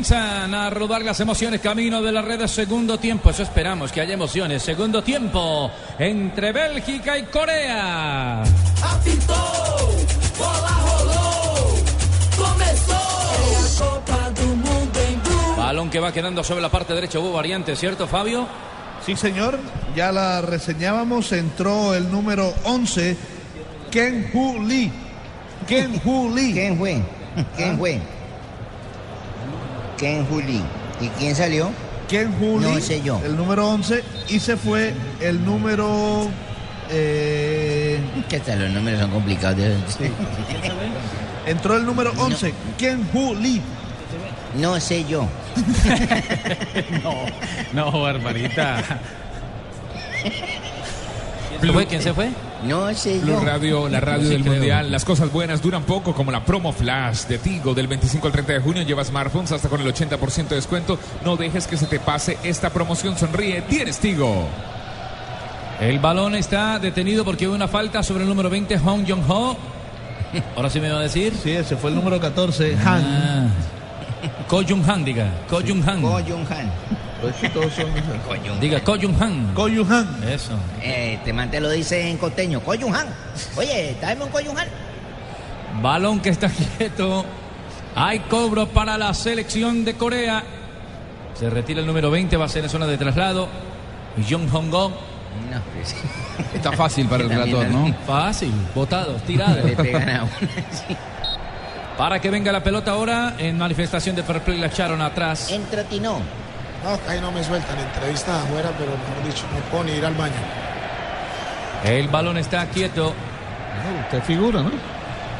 Comienzan a rodar las emociones camino de la red segundo tiempo. Eso esperamos, que haya emociones. Segundo tiempo entre Bélgica y Corea. Apitou, bola rolou, começou. Copa do Mundo Blue. Balón que va quedando sobre la parte derecha. Hubo variante, ¿cierto, Fabio? Sí, señor, ya la reseñábamos. Entró el número 11, Ken Hu Lee. Ken Hu Lee. ¿Quién fue? ¿Quién fue? ¿Quién Juli? ¿Y quién salió? Ken Hu No sé yo. el número 11. Y se fue el número. eh, Que hasta los números son complicados. de- entró el número 11, Ken Hu Lee. No sé yo. No, barbarita. ¿Quién se fue? ¿Quién se fue? No sé Blue yo. Radio, la radio Sí, del creo. Mundial. Las cosas buenas duran poco, como la promo flash de Tigo del 25 al 30 de junio. Lleva smartphones hasta con el 80% de descuento. No dejes que se te pase esta promoción. Sonríe, tienes Tigo. El balón está detenido porque hubo una falta sobre el número 20, Hong Jong-ho. Ahora sí me va a decir. Sí, ese fue el número 14, Han. Ah. Ko Jung Han, diga. Ko Jung Han. Ko Jung Han. Pues todos son- Ko Jung Diga Ko Jung Han. Ko Yu Han. Eso. Eh, este man te lo dice en costeño. Ko Jung Han. Oye, tráeme un Ko Jung Han. Balón que está quieto. Hay cobro para la selección de Corea. Se retira el número 20, va a ser en zona de traslado. Jong Hong-go. No, pues. Está fácil para el relator, ¿no? Fácil, botados, tirados. Le pegan a uno. Sí. Para que venga la pelota ahora, en manifestación de fair play la echaron atrás. Entro Tino. No, ahí no me sueltan, entrevista afuera, pero mejor dicho, no puedo ni ir al baño. El balón está quieto. Usted figura, ¿no?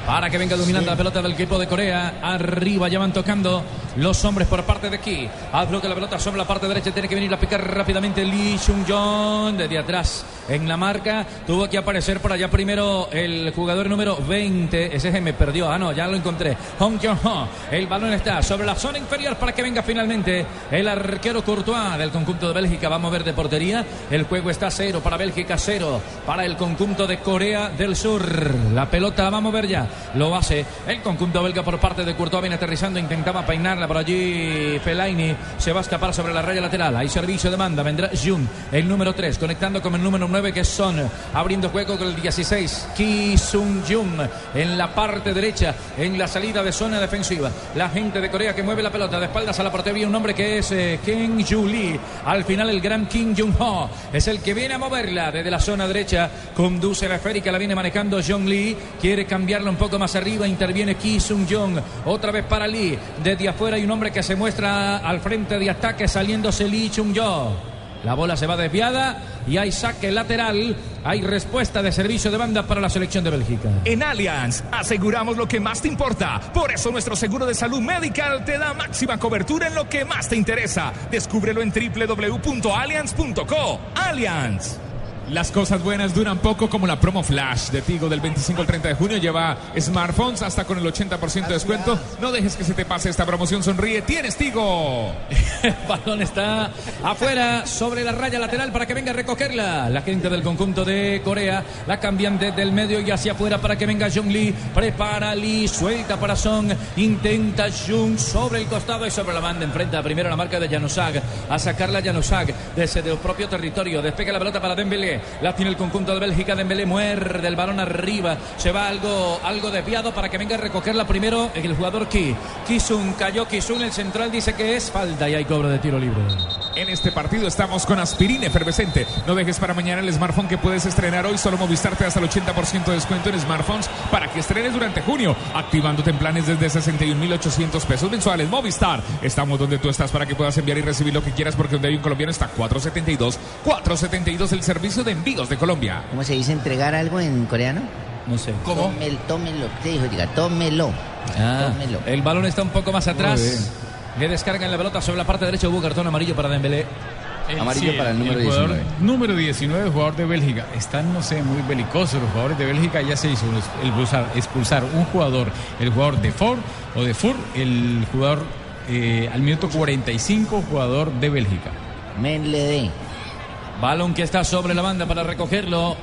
Para que venga dominando la pelota del equipo de Corea. Arriba ya van tocando los hombres por parte de aquí. Al bloque la pelota sobre la parte derecha. Tiene que venir a picar rápidamente Lee Chung-jong. Desde atrás en la marca. Tuvo que aparecer por allá primero el jugador número 20. Ese se me perdió. Ah, no, ya lo encontré. Hong Jong-ho. El balón está sobre la zona inferior para que venga finalmente el arquero Courtois del conjunto de Bélgica. Va a mover de portería. El juego está cero para Bélgica, cero para el conjunto de Corea del Sur. La pelota la va a mover ya. Lo hace el conjunto belga por parte de Courtois. Viene aterrizando, intentaba por allí. Fellaini se va a escapar sobre la raya lateral. Hay servicio de banda. Vendrá Jung, el número 3, conectando con el número 9 que es Son. Abriendo juego con el 16. Ki Sung Jung en la parte derecha, en la salida de zona defensiva. La gente de Corea que mueve la pelota de espaldas a la portería. Un hombre que es eh, Lee. Al final, el gran Kim Jung Ho es el que viene a moverla desde la zona derecha. Conduce la esférica, la viene manejando Jong Lee. Quiere cambiarla un poco más arriba. Interviene Ki Sung Jung. Otra vez para Lee. Desde afuera hay un hombre que se muestra al frente de ataque saliéndose Lee Chung Yo. La bola se va desviada y hay saque lateral. Hay respuesta de servicio de banda para la selección de Bélgica. En Allianz aseguramos lo que más te importa. Por eso nuestro seguro de salud medical te da máxima cobertura en lo que más te interesa. Descúbrelo en www.allianz.co. Allianz. Las cosas buenas duran poco, como la promo flash de Tigo del 25 al 30 de junio. Lleva smartphones hasta con el 80% de descuento. No dejes que se te pase esta promoción. Sonríe, tienes Tigo. El balón está afuera sobre la raya lateral para que venga a recogerla. La gente del conjunto de Corea la cambian desde el medio y hacia afuera para que venga Jung Lee. Prepara Lee, suelta para Song. Intenta Jung sobre el costado y sobre la banda. Enfrenta primero la marca de Januzaj. A sacarla Januzaj desde el propio territorio. Despega la pelota para Dembélé. La tiene el conjunto de Bélgica. Dembélé muerde el balón arriba. Se va algo, algo desviado para que venga a recogerla primero el jugador Ki. Kisun cayó. Kisun, el central, dice que es falta y hay cobro de tiro libre. En este partido estamos con aspirina efervescente. No dejes para mañana el smartphone que puedes estrenar hoy. Solo Movistar te da hasta el 80% de descuento en smartphones para que estrenes durante junio. Activándote en planes desde 61,800 pesos mensuales. Movistar. Estamos donde tú estás para que puedas enviar y recibir lo que quieras porque donde hay un colombiano está 472. 472 el servicio de envíos de Colombia. ¿Cómo se dice entregar algo en coreano? No sé. Tómelo, tómelo. ¿Qué dijo? Diga, tómelo. Ah, Tómelo. el balón está un poco más atrás. Le descargan la pelota sobre la parte derecha. Hubo cartón amarillo para Dembélé. Amarillo para el número jugador 19. número 19, jugador de Bélgica. Están, no sé, muy belicosos los jugadores de Bélgica. Ya se hizo el expulsar, expulsar un jugador, el jugador de Ford o de Fur, el jugador eh, al minuto 45, jugador de Bélgica. Men le dé. Balón que está sobre la banda para recogerlo.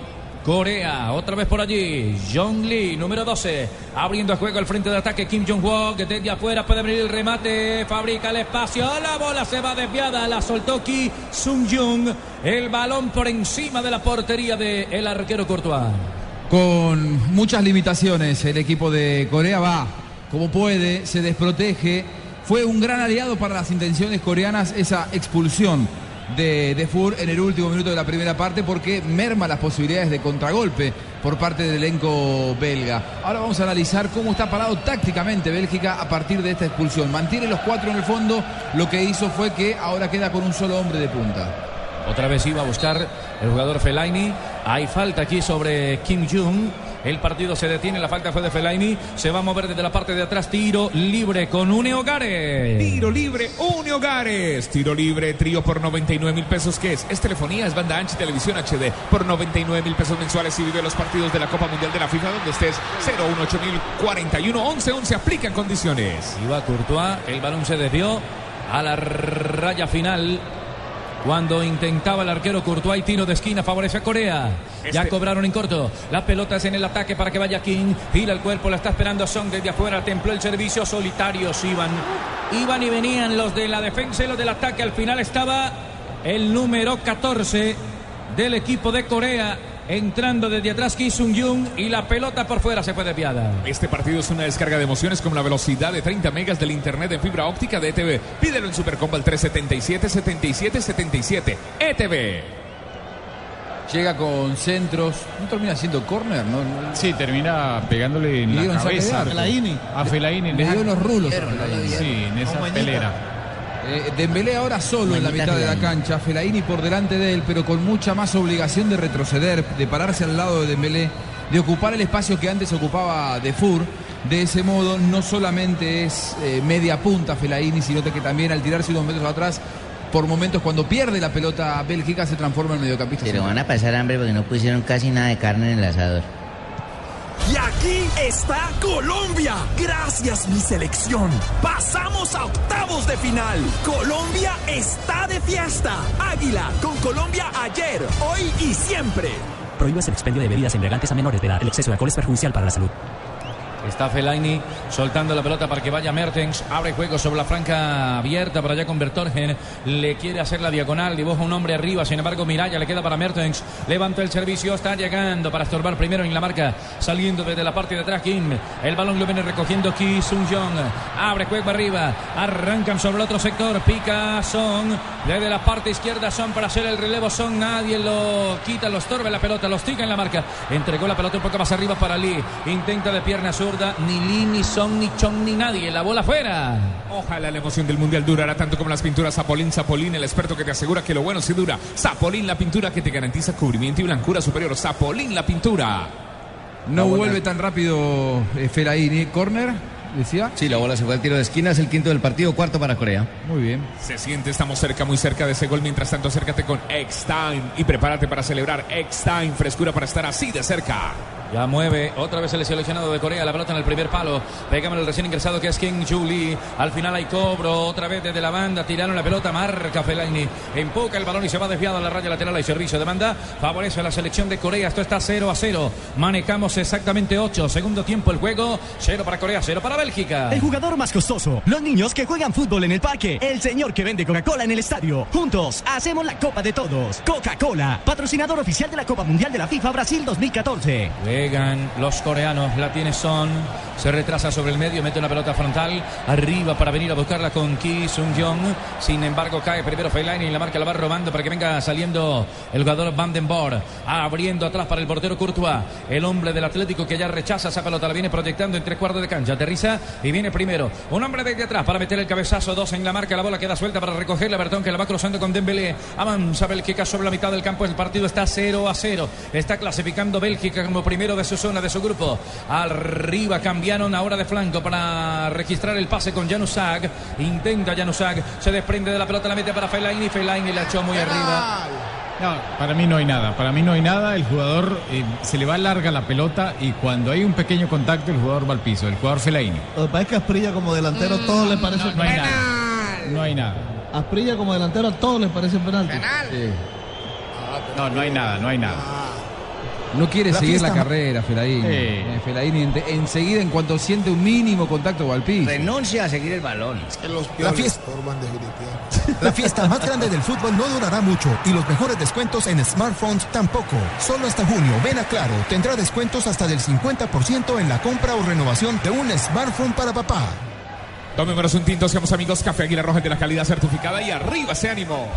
Corea, otra vez por allí. Jong Lee, número 12. Abriendo el juego al frente de ataque. Kim Jong-wook. Desde afuera puede abrir el remate. Fabrica el espacio. La bola se va desviada. La soltó Ki Sung Jung. El balón por encima de la portería del el arquero Courtois. Con muchas limitaciones, el equipo de Corea va como puede, se desprotege. Fue un gran aliado para las intenciones coreanas esa expulsión de, de Fur en el último minuto de la primera parte porque merma las posibilidades de contragolpe por parte del elenco belga. Ahora vamos a analizar cómo está parado tácticamente Bélgica a partir de esta expulsión. Mantiene los cuatro en el fondo, lo que hizo fue que ahora queda con un solo hombre de punta. Otra vez iba a buscar el jugador Fellaini. Hay falta aquí sobre Kim Jong. El partido se detiene, la falta fue de Fellaini. Se va a mover desde la parte de atrás. Tiro libre con Une Hogares. Tiro libre, Une Hogares. Tiro libre, trío por 99 mil pesos. ¿Qué es? Es telefonía, es banda ancha y televisión HD por 99 mil pesos mensuales y vive los partidos de la Copa Mundial de la FIFA donde estés 018 mil 41 11 11. Aplican condiciones. Iba Courtois, el balón se desvió a la raya final. Cuando intentaba el arquero Courtois tiro de esquina favorece a Corea. Ya Este- cobraron en corto. La pelota es en el ataque para que vaya King. Gira el cuerpo, la está esperando Song desde afuera. Templó el servicio. Solitarios iban. Iban y venían los de la defensa y los del ataque. Al final estaba el número 14 del equipo de Corea. Entrando desde atrás Ki Sung Jung y la pelota por fuera se fue desviada. Este partido es una descarga de emociones con la velocidad de 30 megas del internet de fibra óptica de ETV. Pídelo en Supercombo al 377 77 77 ETV. Llega con centros, no termina siendo córner, ¿no? No- Sí, termina pegándole en Le la cabeza. Fellaini. A Fellaini. en Le esa- dio los rulos. a. Sí, en esa pelera. Eh, Dembélé ahora solo en la mitad de la cancha, Fellaini por delante de él, pero con mucha más obligación de retroceder, de pararse al lado de Dembélé, de ocupar el espacio que antes ocupaba De Fur. De ese modo, no solamente es eh, media punta Fellaini, sino que también al tirarse unos metros atrás, por momentos cuando pierde la pelota Bélgica, se transforma en mediocampista. Pero van a pasar hambre porque no pusieron casi nada de carne en el asador. Y aquí está Colombia. Gracias mi selección. Pasamos a octavos de final. Colombia está de fiesta. Águila con Colombia ayer, hoy y siempre. Prohíbes el expendio de bebidas embriagantes a menores de edad. El exceso de alcohol es perjudicial para la salud. Está Fellaini soltando la pelota para que vaya Mertens. Abre juego sobre la franca abierta para allá con Bertorgen. Le quiere hacer la diagonal. Dibuja un hombre arriba. Sin embargo, Miraya le queda para Mertens. Levanta el servicio. Está llegando para estorbar primero en la marca. Saliendo desde la parte de atrás Kim. El balón lo viene recogiendo Ki Sung Jong. Abre juego arriba. Arrancan sobre el otro sector. Pica Son. Desde la parte izquierda Son para hacer el relevo. Son. Nadie lo quita. Lo estorba la pelota. Los tira en la marca. Entregó la pelota un poco más arriba para Lee. Intenta de pierna Ni Lee, ni Son, ni Chong, ni nadie. La bola fuera. Ojalá la emoción del mundial durará tanto como las pinturas Zapolín. Zapolín, el experto que te asegura que lo bueno sí dura. Zapolín, la pintura que te garantiza cubrimiento y blancura superior. Zapolín, la pintura. No vuelve tan rápido eh, Fellaini. ¿Corner? Decía. Sí, la bola se fue al tiro de esquina, es el quinto del partido, cuarto para Corea. Muy bien. Se siente, estamos cerca, muy cerca de ese gol. Mientras tanto, acércate con X-Time y prepárate para celebrar X-Time. Frescura para estar así de cerca. Ya mueve otra vez el seleccionado de Corea. La pelota en el primer palo. Pégame el recién ingresado que es King Julie. Al final hay cobro. Otra vez desde la banda. Tiraron la pelota. Marca Fellaini. Empuja el balón y se va desviado a la raya lateral. Hay servicio de banda. Favorece a la selección de Corea. Esto está 0 a 0. Manejamos exactamente 8. Segundo tiempo el juego. 0 para Corea, 0 para Bélgica. El jugador más costoso, los niños que juegan fútbol en el parque, el señor que vende Coca-Cola en el estadio. Juntos hacemos la Copa de Todos. Coca-Cola, patrocinador oficial de la Copa Mundial de la FIFA Brasil 2014. Juegan los coreanos, la tiene Son, se retrasa sobre el medio, mete una pelota frontal, arriba para venir a buscarla con Ki Sung Jong. Sin embargo, cae primero Fellaini y la marca la va robando para que venga saliendo el jugador Van den Boer, abriendo atrás para el portero Courtois, el hombre del Atlético que ya rechaza esa pelota, la viene proyectando entre cuartos de cancha, aterriza y viene primero. Un hombre desde atrás para meter el cabezazo, dos en la marca, la bola queda suelta para recogerla, Bertón que la va cruzando con Dembélé, avanza Bélgica sobre la mitad del campo, el partido está 0 a 0, está clasificando Bélgica como primero de su zona, de su grupo. Arriba cambiaron ahora de flanco para registrar el pase con Janusak. Intenta Janusak, se desprende de la pelota, la mete para Fellaini. Fellaini la echó muy arriba. No, para mí no hay nada. Para mí no hay nada. El jugador eh, se le va larga la pelota y cuando hay un pequeño contacto, el jugador va al piso. El jugador Fellaini. Lo que pasa es que Asprilla como delantero todo le parece No hay nada. No hay nada. Asprilla como delantero a todos les parece penalti. No, no hay nada, no hay nada. No quiere La seguir la fiesta- carrera, Fellaini. Sí. Eh, Fellaini ente- enseguida, en cuanto siente un mínimo contacto al piso. Renuncia a seguir el balón. La fiesta- estorban definitivamente. La fiesta más grande del fútbol no durará mucho y los mejores descuentos en smartphones tampoco. Solo hasta junio, ven a Claro, tendrá descuentos hasta del 50% en la compra o renovación de un smartphone para papá. Tomémonos un tinto, seamos amigos. Café Águila Roja de la calidad certificada y arriba ese ánimo.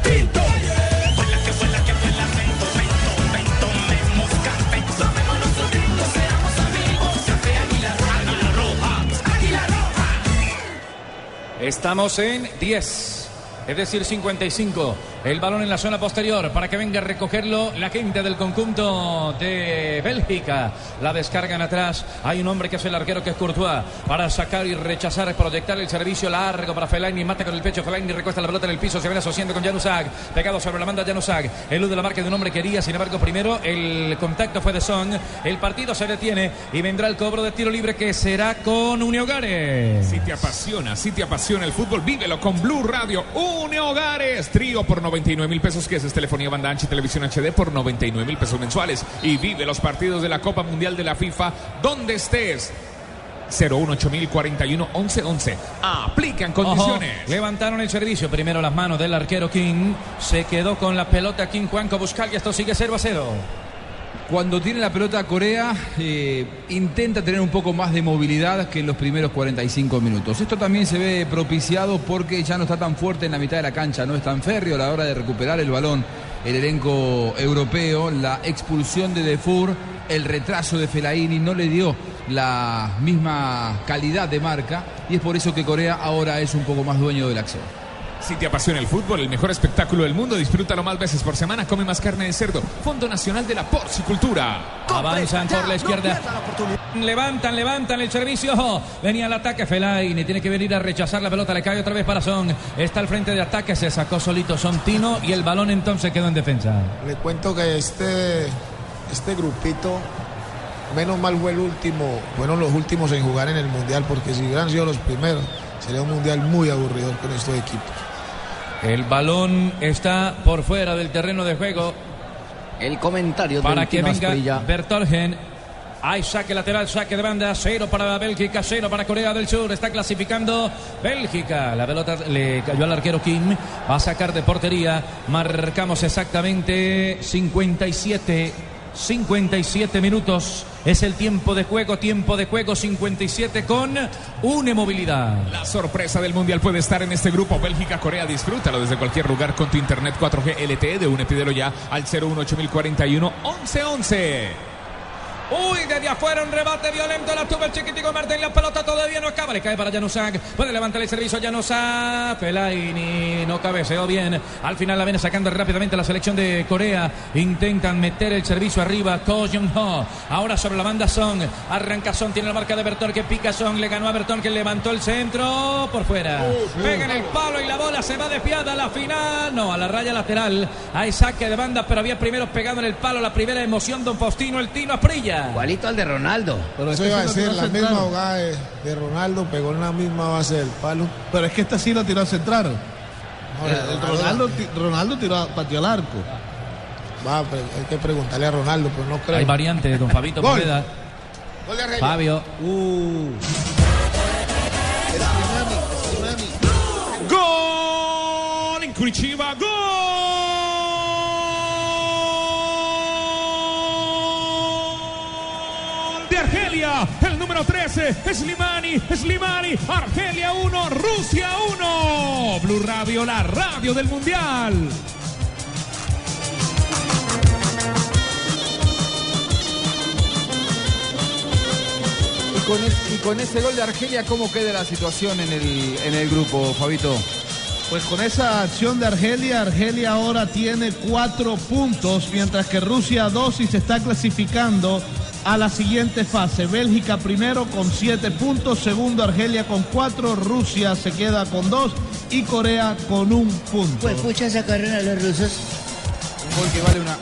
Estamos en 10, es decir, 55. El balón en la zona posterior para que venga a recogerlo la gente del conjunto de Bélgica. La descargan atrás. Hay un hombre que es el arquero que es Courtois para sacar y rechazar, proyectar el servicio largo para Fellaini. Mata con el pecho. Fellaini recuesta la pelota en el piso. Se viene asociando con Januzaj. Pegado sobre la banda Januzaj. Elude la marca de un hombre que quería. Sin embargo, primero el contacto fue de Son. El partido se detiene y vendrá el cobro de tiro libre que será con Uniogares. Si te apasiona, si te apasiona el fútbol, vívelo con Blue Radio. Une Hogares, trío por 99 mil pesos, que es telefonía banda ancha y televisión HD por 99 mil pesos mensuales. Y vive los partidos de la Copa Mundial de la FIFA donde estés. 018041 1111. Aplican condiciones. Ojo, levantaron el servicio. Primero las manos del arquero King. Se quedó con la pelota King Juanco Buscal y esto sigue 0 a 0. Cuando tiene la pelota Corea, eh, intenta tener un poco más de movilidad que en los primeros 45 minutos. Esto también se ve propiciado porque ya no está tan fuerte en la mitad de la cancha, no es tan férreo a la hora de recuperar el balón. El elenco europeo, la expulsión de Defour, el retraso de Fellaini no le dio la misma calidad de marca y es por eso que Corea ahora es un poco más dueño de la acción. Si te apasiona el fútbol, el mejor espectáculo del mundo, disfrútalo más veces por semana. Come más carne de cerdo. Fondo Nacional de la Porcicultura. Avanzan por la izquierda. Levantan, levantan el servicio. Venía el ataque. Fellaini tiene que venir a rechazar la pelota. Le cae otra vez para Son. Está al frente de ataque. Se sacó solito Son Tino y el balón entonces quedó en defensa. Le cuento que este, este grupito, menos mal fue el último, fueron los últimos en jugar en el Mundial, porque si hubieran sido los primeros, sería un Mundial muy aburrido con estos equipos. El balón está por fuera del terreno de juego. El comentario Para que venga Asprilla. Bertorgen. Hay saque lateral, saque de banda, cero para Bélgica, cero para Corea del Sur. Está clasificando Bélgica. La pelota le cayó al arquero Kim. Va a sacar de portería. Marcamos exactamente 57. 57 minutos es el tiempo de juego, tiempo de juego 57 con una movilidad. La sorpresa del mundial puede estar en este grupo. Bélgica, Corea, disfrútalo desde cualquier lugar con tu internet 4G LTE de UNE. Pídelo ya al 018041 1111. Uy, desde afuera un rebate violento. La tuvo el chiquitico Martín. La pelota todavía no acaba. Le cae para Januzak. Puede levantar el servicio a Januzak. Fellaini no cabeceó bien. Al final la viene sacando rápidamente la selección de Corea. Intentan meter el servicio arriba. Ko Jung Ho. Ahora sobre la banda Son. Arranca Son. Tiene la marca de Bertón que pica Son. Le ganó a Bertón que levantó el centro. Por fuera. Pega en el palo y la bola se va desviada a la final. No, a la raya lateral. Hay saque de banda, pero había primero pegado en el palo la primera emoción. Don Faustino, el Tino Aprilla. Igualito al de Ronaldo. Pero Eso iba a decir, la central. misma jugada de, de Ronaldo pegó en la misma base del palo. Pero es que esta sí lo tiró a centrar. No, El- la de el Ronaldo, Ronaldo tiró, a- pateó al arco. Va, pero hay que preguntarle a Ronaldo, pero no creo. Hay variante, don Fabito Gol. Poveda. Gol de Argelia. Fabio. Uh. Gol en Curitiba, gol de Argelia, el número 13, Slimani, Slimani, Argelia 1, Rusia 1, Blue Radio, la radio del Mundial. Y con, es- y con ese gol de Argelia, ¿cómo queda la situación en el, en el grupo, Fabito? Pues con esa acción de Argelia, Argelia ahora tiene cuatro puntos, mientras que Rusia dos y se está clasificando a la siguiente fase. Bélgica primero con siete puntos, segundo Argelia con cuatro, Rusia se queda con dos y Corea con un punto. Pues pucha, sacaron a los rusos. Un gol que vale una,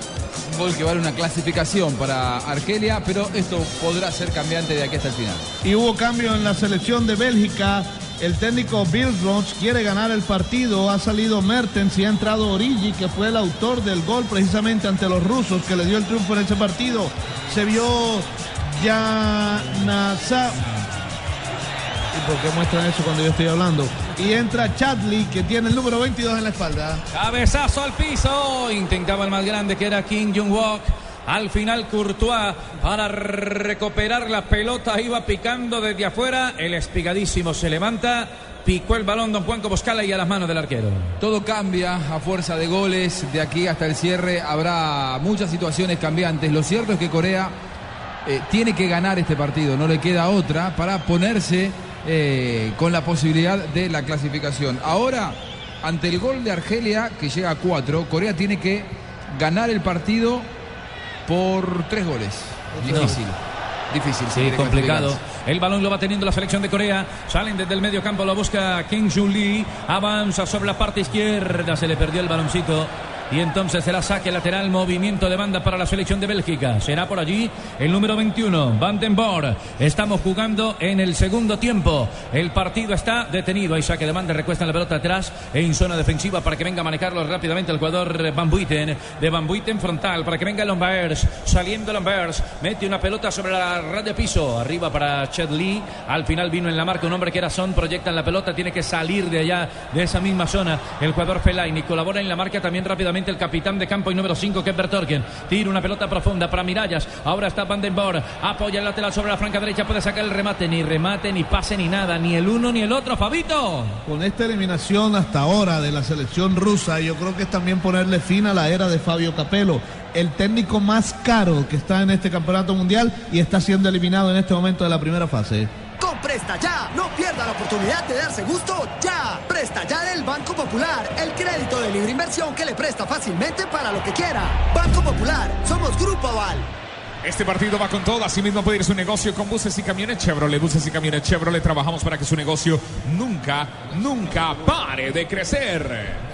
un gol que vale una clasificación para Argelia, pero esto podrá ser cambiante de aquí hasta el final. Y hubo cambio en la selección de Bélgica. El técnico Bill Roach quiere ganar el partido. Ha salido Mertens y ha entrado Origi, que fue el autor del gol precisamente ante los rusos, que le dio el triunfo en ese partido. Se vio Yanasa. ¿Y por qué muestran eso cuando yo estoy hablando? Y entra Chadley, que tiene el número 22 en la espalda. Cabezazo al piso. Intentaba el más grande que era Kim Jong-wok. Al final Courtois para recuperar la pelota iba picando desde afuera. El espigadísimo se levanta. Picó el balón Don Juan Coboscala y a las manos del arquero. Todo cambia a fuerza de goles. De aquí hasta el cierre habrá muchas situaciones cambiantes. Lo cierto es que Corea eh, tiene que ganar este partido. No le queda otra para ponerse eh, con la posibilidad de la clasificación. Ahora, ante el gol de Argelia, que llega a cuatro, Corea tiene que ganar el partido por tres goles. Difícil. Difícil. Sí, complicado. El balón lo va teniendo la selección de Corea. Salen desde el medio campo, lo busca Kim Jun Lee. Avanza sobre la parte izquierda. Se le perdió el baloncito. Y entonces será saque lateral, movimiento de banda para la selección de Bélgica. Será por allí el número 21, Van den Boer. Estamos jugando en el segundo tiempo. El partido está detenido. Hay saque de banda, recuesta la pelota atrás en zona defensiva para que venga a manejarlo rápidamente el jugador Van Buiten. De Van Buiten frontal para que venga Lombers. Saliendo Lombers. Mete una pelota sobre la raya piso. Arriba para Chet Lee. Al final vino en la marca un hombre que era Son. Proyectan la pelota. Tiene que salir de allá, de esa misma zona. El jugador Fellaini colabora en la marca también rápidamente el capitán de campo y número 5 que es Bertorgen. Tira una pelota profunda para Mirallas. Ahora está Van den Boer. Apoya el lateral sobre la franca derecha. Puede sacar el remate. Ni remate, ni pase, ni nada. Ni el uno ni el otro. Fabito. Con esta eliminación hasta ahora de la selección rusa, yo creo que es también ponerle fin a la era de Fabio Capello, el técnico más caro que está en este campeonato mundial y está siendo eliminado en este momento de la primera fase. Con Presta Ya, no pierda la oportunidad de darse gusto ya. Presta Ya del Banco Popular, el crédito de libre inversión que le presta fácilmente para lo que quiera. Banco Popular, somos Grupo Aval. Este partido va con todo, asimismo puede ir su negocio con buses y camiones Chevrolet. Buses y camiones Chevrolet, trabajamos para que su negocio nunca, nunca pare de crecer.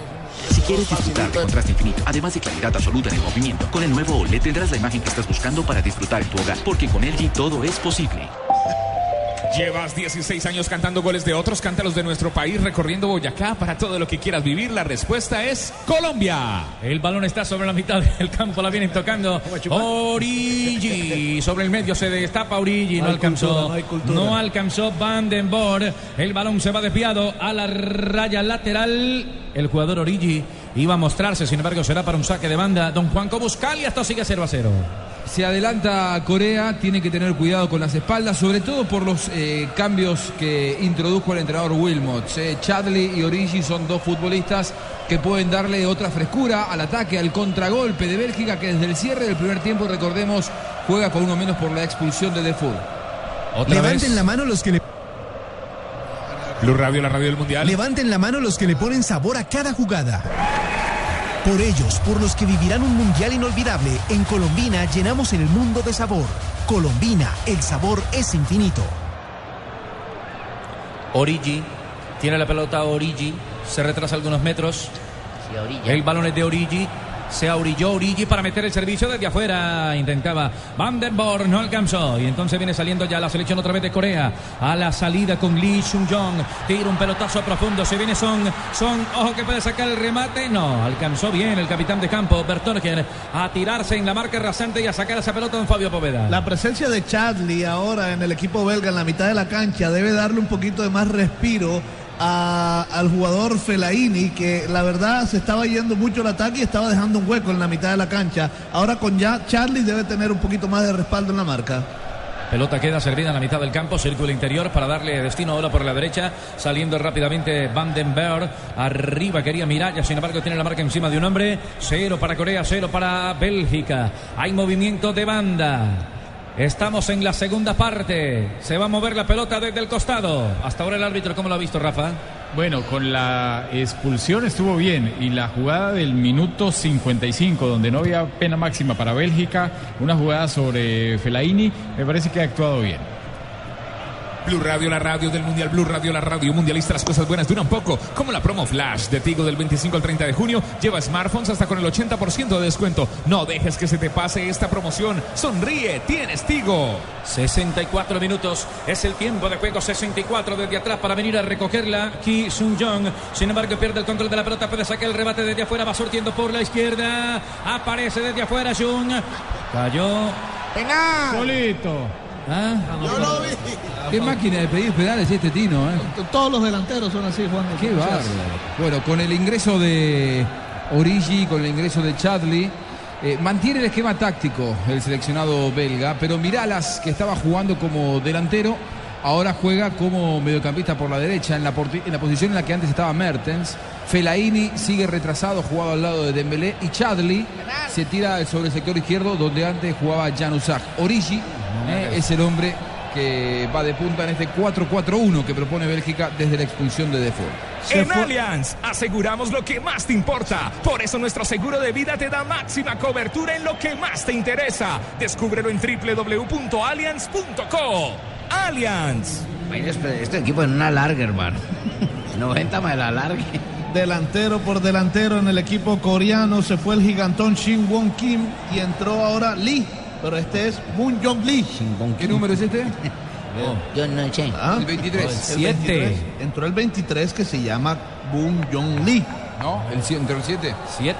Si quieres disfrutar de contraste infinito, además de claridad absoluta en el movimiento, con el nuevo OLED tendrás la imagen que estás buscando para disfrutar en tu hogar, porque con LG todo es posible. Llevas 16 años cantando goles de otros, cántalos de nuestro país, recorriendo Boyacá para todo lo que quieras vivir. La respuesta es Colombia. El balón está sobre la mitad del campo, la vienen tocando. Origi. Sobre el medio se destapa Origi, no, alcanzó. cultura, no alcanzó Van den Boer. El balón se va desviado a la raya lateral. El jugador Origi iba a mostrarse, sin embargo, será para un saque de banda. Don Juan Cobuscal y esto sigue 0 a 0. Se adelanta Corea, tiene que tener cuidado con las espaldas, sobre todo por los eh, cambios que introdujo el entrenador Wilmot. Eh, Chadley y Origi son dos futbolistas que pueden darle otra frescura al ataque, al contragolpe de Bélgica, que desde el cierre del primer tiempo, recordemos, juega con uno menos por la expulsión de Defoe. Levanten la mano los que le Blue Radio, la radio del mundial. levanten la mano los que le ponen sabor a cada jugada. Por ellos, por los que vivirán un mundial inolvidable, en Colombina llenamos el mundo de sabor. Colombina, el sabor es infinito. Origi. Tiene la pelota Origi. Se retrasa algunos metros. El balón es de Origi. Se aurilló Origi para meter el servicio desde afuera. Intentaba Van den Boer, no alcanzó. Y entonces viene saliendo ya la selección otra vez de Corea. A la salida con Lee Chung-jong. Tira un pelotazo profundo. Se viene Son. Son, ojo que puede sacar el remate. No, alcanzó bien el capitán de campo, Bertorgen, a tirarse en la marca rasante y a sacar esa pelota don Fabio Poveda. La presencia de Chadley ahora en el equipo belga en la mitad de la cancha debe darle un poquito de más respiro a- al jugador Fellaini que la verdad se estaba yendo mucho el ataque y estaba dejando un hueco en la mitad de la cancha. Ahora con ya Charlie debe tener un poquito más de respaldo en la marca. Pelota queda servida en la mitad del campo, círculo interior para darle destino ahora por la derecha, saliendo rápidamente Van den Berg. Arriba quería Miralla, sin embargo tiene la marca encima de un hombre. Cero para Corea, cero para Bélgica. Hay movimiento de banda. Estamos en la segunda parte. Se va a mover la pelota desde el costado. Hasta ahora el árbitro, ¿cómo lo ha visto, Rafa? Bueno, con la expulsión estuvo bien y la jugada del minuto 55, donde no había pena máxima para Bélgica, una jugada sobre Fellaini, me parece que ha actuado bien. Blue Radio, la radio del Mundial, Blue Radio, la radio mundialista. Las cosas buenas duran poco, como la promo Flash de Tigo del 25 al 30 de junio. Lleva smartphones hasta con el 80% de descuento. No dejes que se te pase esta promoción. Sonríe, tienes Tigo. 64 minutos es el tiempo de juego. 64 desde atrás para venir a recogerla. Ki Sun Jong. Sin embargo, pierde el control de la pelota. Puede sacar el rebate desde afuera. Va surtiendo por la izquierda. Aparece desde afuera Jung. Cayó. Penal. Solito. ¿Ah? Yo lo vi. Qué máquina de pedir penales este Tino, ¿eh? Todos los delanteros son así, Juan. Qué bárbaro. Bueno, con el ingreso de Origi, con el ingreso de Chadley, eh, mantiene el esquema táctico el seleccionado belga, pero Miralas, que estaba jugando como delantero, ahora juega como mediocampista por la derecha, en la, porti- en la posición en la que antes estaba Mertens. Fellaini sigue retrasado, jugado al lado de Dembélé, y Chadley se tira sobre el sector izquierdo, donde antes jugaba Januzaj. Origi eh, es el hombre que va de punta en este 4-4-1 que propone Bélgica desde la expulsión de Default. En Allianz aseguramos lo que más te importa. Por eso nuestro seguro de vida te da máxima cobertura en lo que más te interesa. Descúbrelo en www.allianz.co. Allianz. Este, este equipo en una larga, hermano. 90 más la larga. Delantero por delantero en el equipo coreano se fue el gigantón Shin Won Kim y entró ahora Lee, pero este es Moon Jong Lee. ¿Qué número es este? Yo no sé. ¿Ah? El 23. El Siete. 23. Entró el 23 que se llama Moon Jong Lee. No, el, entre el 7. 7.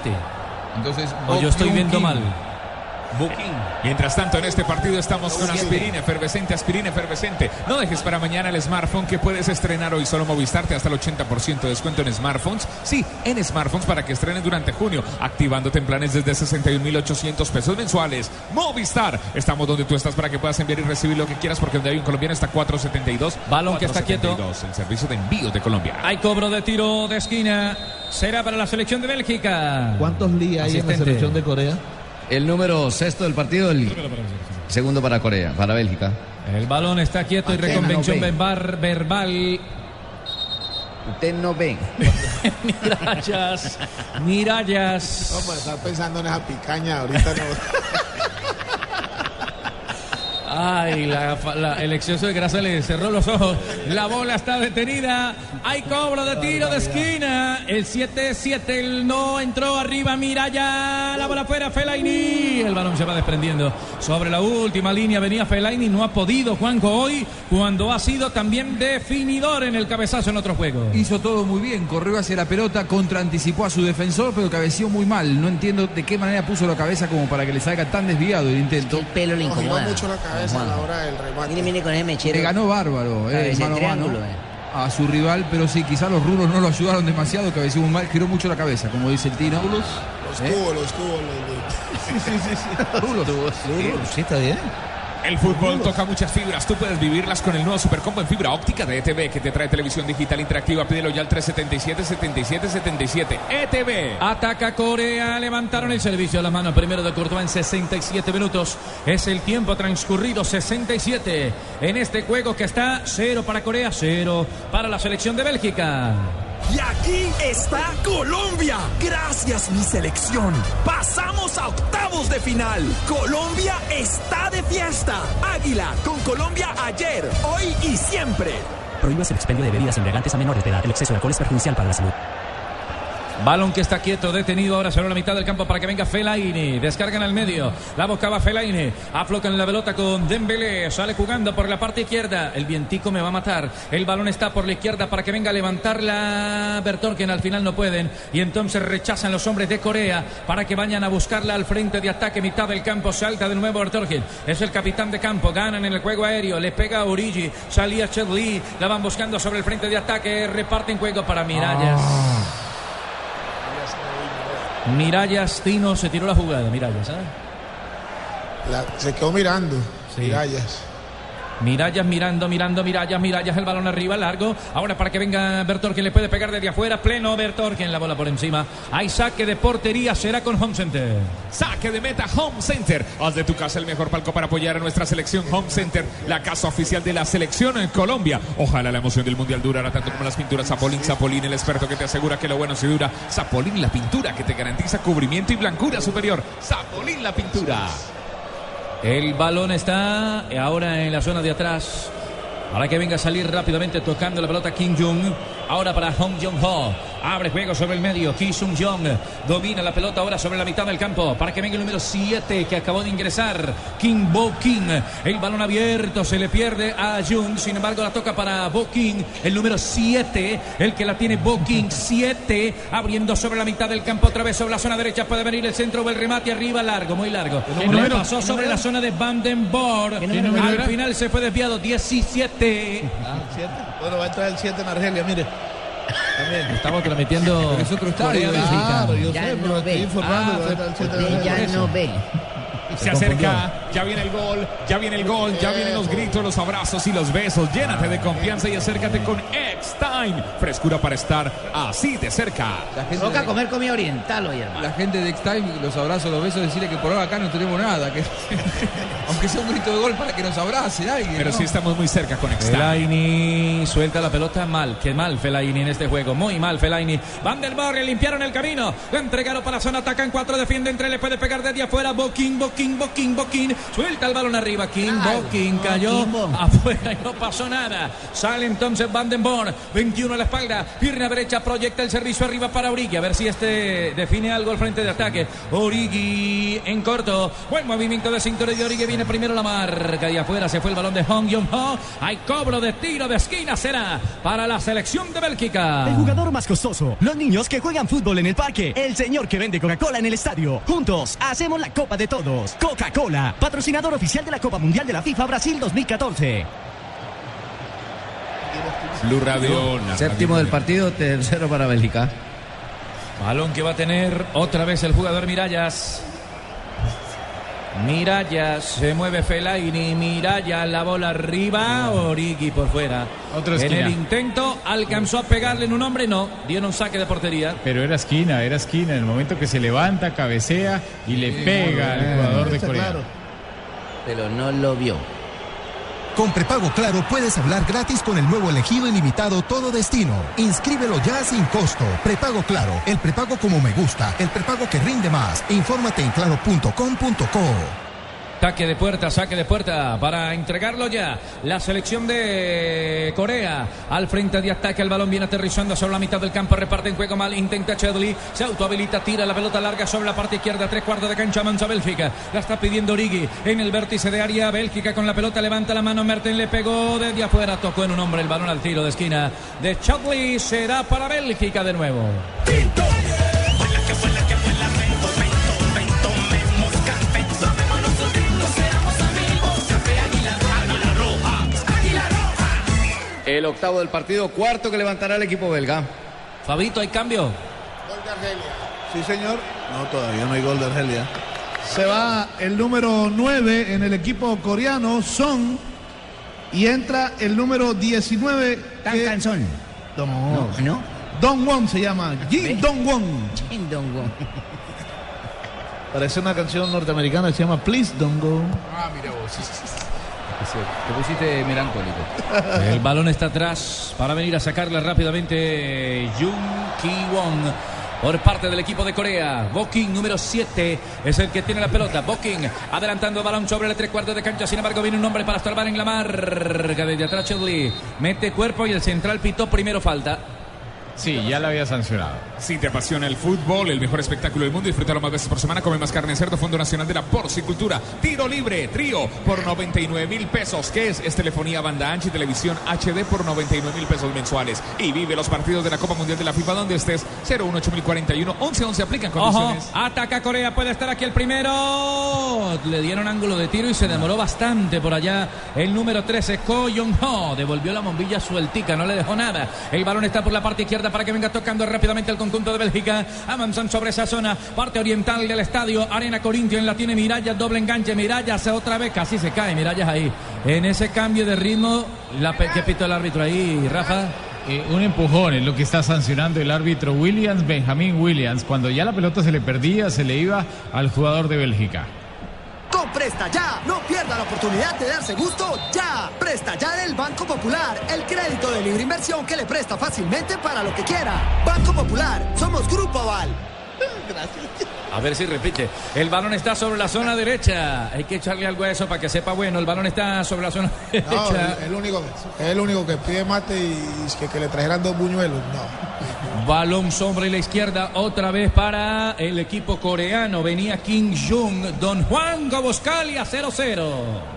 Entonces, O yo estoy viendo mal. Kim. Mientras tanto, en este partido estamos con aspirina efervescente, aspirina efervescente. No dejes para mañana el smartphone que puedes estrenar hoy. Solo Movistarte hasta el 80% de descuento en smartphones. Sí, en smartphones para que estrenes durante junio, activándote en planes desde 61,800 pesos mensuales. Movistar. Estamos donde tú estás para que puedas enviar y recibir lo que quieras, porque donde hay un colombiano está 472. Balón que está quieto. 472, El servicio de envío de Colombia. Hay cobro de tiro de esquina. Será para la selección de Bélgica. ¿Cuántos Lee hay en la selección de Corea? El número sexto del partido, el segundo para Corea, para Bélgica. El balón está quieto y reconvención no ve. verbal. Usted no ve. Mirallas. Mirallas. No, pues estar pensando en esa picaña ahorita no. Ay, la, la- el exceso de grasa le cerró los ojos. La bola está detenida. Hay cobro de tiro de esquina. El 7-7 el no entró arriba. Mira ya. La bola fuera. Fellaini. El balón se va desprendiendo. Sobre la última línea venía Fellaini. No ha podido Juanjo hoy cuando ha sido también definidor en el cabezazo en otro juego. Hizo todo muy bien, corrió hacia la pelota, contraanticipó a su defensor, pero cabeció muy mal. No entiendo de qué manera puso la cabeza como para que le salga tan desviado el intento. El pelo le incomoda. mucho la cabeza a la hora del remate. Mire, mire con ese mechero. Le ganó bárbaro, eh, mano a mano eh. a su rival, pero sí, quizás los rulos no lo ayudaron demasiado, cabeció muy mal, giró mucho la cabeza, como dice el Tino. Los ¿Eh? tubos, los tubos. los- los- Rulos. Sí, está bien. El fútbol toca muchas fibras. Tú puedes vivirlas con el nuevo Supercombo en fibra óptica de ETV que te trae televisión digital interactiva. Pídelo ya al 377-7777. ETV. Ataca Corea, levantaron el servicio a la mano primero de Courtois en 67 minutos. Es el tiempo transcurrido 67 en este juego que está 0 para Corea, 0 para la selección de Bélgica. Y aquí está Colombia. Gracias mi selección. Pasamos a octavos de final. Colombia está de fiesta. Águila con Colombia ayer, hoy y siempre. Prohíbas el expendio de bebidas embriagantes a menores de edad. El exceso de alcohol es perjudicial para la salud. Balón que está quieto, detenido ahora sobre la mitad del campo para que venga Fellaini. Descargan al medio. La buscaba Fellaini. Aflocan la pelota con Dembélé. Sale jugando por la parte izquierda. El vientico me va a matar. El balón está por la izquierda para que venga a levantarla Bertorken. Al final no pueden. Y entonces rechazan los hombres de Corea para que vayan a buscarla al frente de ataque. Mitad del campo. Salta de nuevo Bertorken. Es el capitán de campo. Ganan en el juego aéreo. Le pega a Origi. Salía Chedli. La van buscando sobre el frente de ataque. Reparten juego para Mirallas. Mirallas, Tino se tiró la jugada. Mirallas, ¿ah? La- se quedó mirando. Sí. Mirallas. Mirallas mirando, mirando, Mirallas, Mirallas, el balón arriba, largo. Ahora para que venga Bertorken, le puede pegar desde afuera, pleno Bertorken, la bola por encima. Hay saque de portería, será con Home Center. Saque de meta Home Center. Haz de tu casa el mejor palco para apoyar a nuestra selección Home Center, la casa oficial de la selección en Colombia. Ojalá la emoción del Mundial durara tanto como las pinturas Zapolín. Zapolín, el experto que te asegura que lo bueno se dura. Zapolín, la pintura que te garantiza cubrimiento y blancura superior. Zapolín, la pintura. El balón está ahora en la zona de atrás. Para que venga a salir rápidamente tocando la pelota Kim Jong. Ahora para Hong Jong Ho. Abre juego sobre el medio. Ki Sung Jong domina la pelota ahora sobre la mitad del campo. Para que venga el número 7 que acabó de ingresar. Kim Bo King. El balón abierto se le pierde a Jung. Sin embargo, la toca para Bo King. El número 7. El que la tiene Bo King. 7. Abriendo sobre la mitad del campo. Otra vez sobre la zona derecha. Puede venir el centro o el remate arriba. Largo, muy largo. Pasó ¿Qué sobre la zona de Vandenborg. ¿Qué número Al final se fue desviado. 17. Ah, siete. Bueno, va a entrar el 7 en Argelia, mire. También. Estamos transmitiendo. Es otro estadio, Corea, Bélgica. Claro, yo Ya sé, no pero estoy ve. informando. Ah, que va a entrar el 7 en Usted ya no ve. Se acerca, ya viene el gol, ya viene el gol, ya vienen los gritos, los abrazos y los besos. Llénate de confianza y acércate con X-Time. Frescura para estar así de cerca. Toca de, comer comida oriental hoy, hermano. la gente de X-Time, los abrazos, los besos, decirle que por ahora acá no tenemos nada. Que, aunque sea un grito de gol para que nos abrace alguien. Pero ¿no? sí estamos muy cerca con X-Time. Fellaini suelta la pelota mal, que mal Fellaini en este juego, muy mal Fellaini. Van der Borg le limpiaron el camino, entregaron para zona, atacan cuatro, defiende entre, le puede pegar desde afuera, Boquín, Boquín, Boquín, Boquín, suelta el balón arriba, King, Boquín, cayó afuera y no pasó nada. Sale entonces Van den Borg, 21 a la espalda, pierna derecha, proyecta el servicio arriba para Origi, a ver si este define algo al frente de ataque. Origi en corto, buen movimiento de cintura de Origi, viene primero la marca y afuera se fue el balón de Hong Yong Ho. Hay cobro de tiro de esquina, será para la selección de Bélgica. El jugador más costoso, los niños que juegan fútbol en el parque, el señor que vende Coca-Cola en el estadio. Juntos hacemos la Copa de Todos. Coca-Cola, patrocinador oficial de la Copa Mundial de la FIFA Brasil 2014. Blue Radio. Séptimo del partido, tercero para Bélgica. Balón que va a tener otra vez el jugador Mirallas. Mirallas, se mueve Fellaini, Mirallas, la bola arriba, Origi por fuera. Otra en el intento alcanzó a pegarle en un hombre, no, dieron un saque de portería. Pero era esquina, era esquina. En el momento que se levanta, cabecea y le pega al jugador de Corea. claro. Pero no lo vio. Con prepago claro puedes hablar gratis con el nuevo elegido ilimitado Todo Destino. Inscríbelo ya sin costo. Prepago claro, el prepago como me gusta, el prepago que rinde más. Infórmate en claro.com.co. Saque de puerta, saque de puerta para entregarlo ya. La selección de Corea al frente de ataque. El balón viene aterrizando sobre la mitad del campo. Reparte en juego mal. Intenta Chedley. Se autohabilita, tira la pelota larga sobre la parte izquierda. Tres cuartos de cancha. Avanza Bélgica. La está pidiendo Origi en el vértice de área. Bélgica con la pelota. Levanta la mano. Merten le pegó desde afuera. Tocó en un hombre el balón al tiro de esquina de Chedley. Será para Bélgica de nuevo. El octavo del partido, cuarto que levantará el equipo belga. Fabito, ¿hay cambio? Gol de Argelia. Sí, señor. No, todavía no hay gol de Argelia. Se va el número 9 en el equipo coreano, Son. Y entra el número 19. Tan que- cansón. No, No, ¿no? Don Won se llama. Jin Don Won. En Don Won. Parece una canción norteamericana que se llama Please Don't Go. Ah, mira vos. Te pusiste melancólico. El balón está atrás para venir a sacarle rápidamente Jung Ki-won por parte del equipo de Corea. Boking número 7 es el que tiene la pelota. Boking adelantando el balón sobre el tres cuartos de cancha. Sin embargo, viene un hombre para estorbar en la marca. Desde atrás, Chudley mete cuerpo y el central pitó primero falta. Sí, ya la había sancionado. Si te apasiona el fútbol, el mejor espectáculo del mundo, disfrútalo más veces por semana. Come más carne de cerdo, Fondo Nacional de la Porcicultura. Tiro libre, trío, por 99 mil pesos. ¿Qué es? Es telefonía, banda ancha y televisión HD por 99 mil pesos mensuales. Y vive los partidos de la Copa Mundial de la FIFA donde estés. 018041 1111 aplican Ojo, condiciones. ataca Corea, puede estar aquí el primero. Le dieron ángulo de tiro y se demoró bastante por allá. El número 13, Ko Jong-ho, devolvió la bombilla sueltica, no le dejó nada. El balón está por la parte izquierda para que venga tocando rápidamente el conjunto de Bélgica. Avanzan sobre esa zona, parte oriental del estadio. Arena Corinthians la tiene Mirallas, doble enganche. Mirallas otra vez, casi se cae Mirallas ahí. En ese cambio de ritmo, la ¿qué pitó el árbitro ahí, Rafa? Eh, un empujón es lo que está sancionando el árbitro Williams, Benjamín Williams. Cuando ya la pelota se le perdía, se le iba al jugador de Bélgica. Con Presta Ya, no pierda la oportunidad de darse gusto ya. Presta Ya del Banco Popular, el crédito de libre inversión que le presta fácilmente para lo que quiera. Banco Popular, somos Grupo Aval. A ver si repite. El balón está sobre la zona derecha. Hay que echarle algo a eso para que sepa bueno. El balón está sobre la zona No, derecha. el, el único, es el único que pide mate y que, que le trajeran dos buñuelos. No. Balón sobre la izquierda, otra vez para el equipo coreano. Venía Kim Jong, Don Juan Goboscalia 0-0.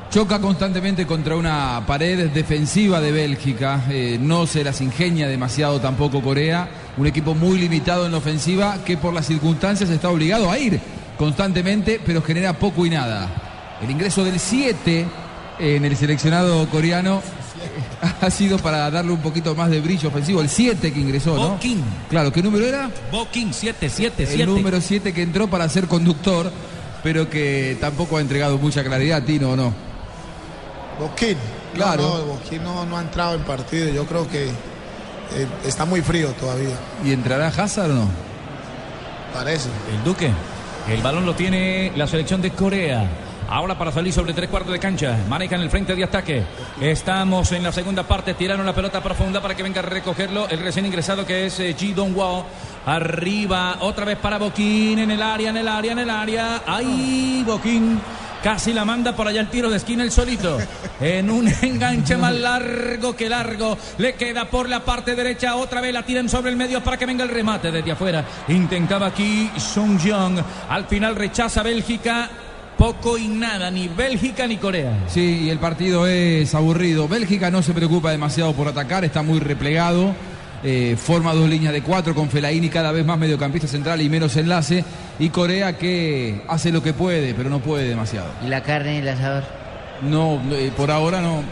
Choca constantemente contra una pared defensiva de Bélgica. eh, no se las ingenia demasiado tampoco Corea. Un equipo muy limitado en la ofensiva que por las circunstancias está obligado a ir constantemente, pero genera poco y nada. El ingreso del 7 en el seleccionado coreano ha sido para darle un poquito más de brillo ofensivo. El 7 que ingresó, ¿no? Bokin. Claro, ¿qué número era? Bokin 7, 7, 7. El número 7 que entró para ser conductor, pero que tampoco ha entregado mucha claridad, Tino, ¿o no? Boquín. Claro. No, no, Boquín no, no ha entrado en partido. Yo creo que eh, está muy frío todavía. ¿Y entrará Hazard o no? Parece. El Duque. El balón lo tiene la selección de Corea. Ahora para salir sobre tres cuartos de cancha. Manejan el frente de ataque. Estamos en la segunda parte. Tiraron la pelota profunda para que venga a recogerlo el recién ingresado que es eh, Ji Dong Wao. Arriba, otra vez para Boquín en el área, en el área, en el área. Ahí, Boquín. Casi la manda por allá el tiro de esquina el solito. En un enganche más largo que largo. Le queda por la parte derecha. Otra vez la tiran sobre el medio para que venga el remate desde afuera. Intentaba aquí Sung Jong. Al final rechaza Bélgica. Poco y nada, ni Bélgica ni Corea. Sí, y el partido es aburrido. Bélgica no se preocupa demasiado por atacar, está muy replegado. Eh, forma dos líneas de cuatro con Felaini cada vez más mediocampista central y menos enlace. Y Corea que hace lo que puede, pero no puede demasiado. ¿Y la carne y el asador? No, eh, por ahora no,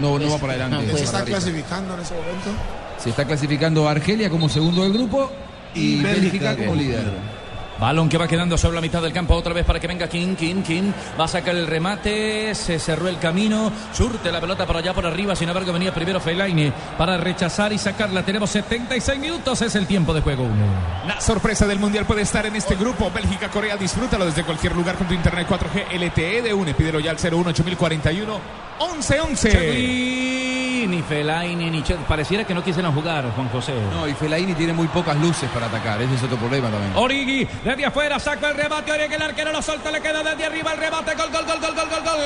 no, no va para adelante. ¿Se esa está clasificando en ese momento? Se está clasificando Argelia como segundo del grupo y, Y Bélgica, Bélgica como como líder. Balón que va quedando sobre la mitad del campo otra vez para que venga King, King, King. Va a sacar el remate, se cerró el camino, surte la pelota por allá por arriba. Sin embargo, venía primero Fellaini para rechazar y sacarla. Tenemos 76 minutos, es el tiempo de juego. La sorpresa del mundial puede estar en este grupo. Bélgica, Corea, disfrútalo desde cualquier lugar con tu internet 4G LTE de UNE. Pídelo ya al 01 8041 1111. Cheguín, Ni Fellaini ni Che- Pareciera que no quisieran jugar, Juan José. No, y Fellaini tiene muy pocas luces para atacar, ese es otro problema también. Origi, desde afuera, saca el remate, Origi, el arquero lo solta, le queda desde arriba el remate, gol, gol, gol, gol, gol, gol, gol.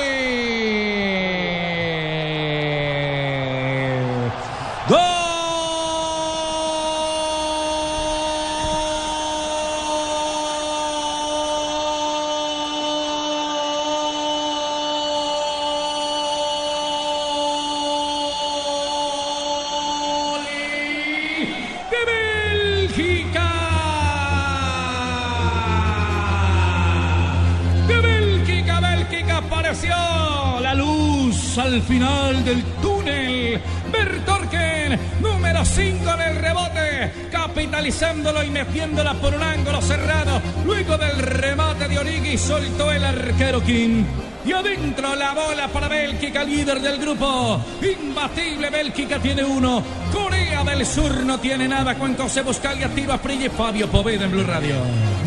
Al final del túnel. Bertorken, número 5 en el rebote, capitalizándolo y metiéndola por un ángulo cerrado. Luego del remate de Origi, soltó el arquero King. Y adentro la bola para Bélgica, líder del grupo. Imbatible, Bélgica tiene uno. Corea del Sur no tiene nada. Juan José Buscalia, tiro y Fabio Poveda en Blue Radio.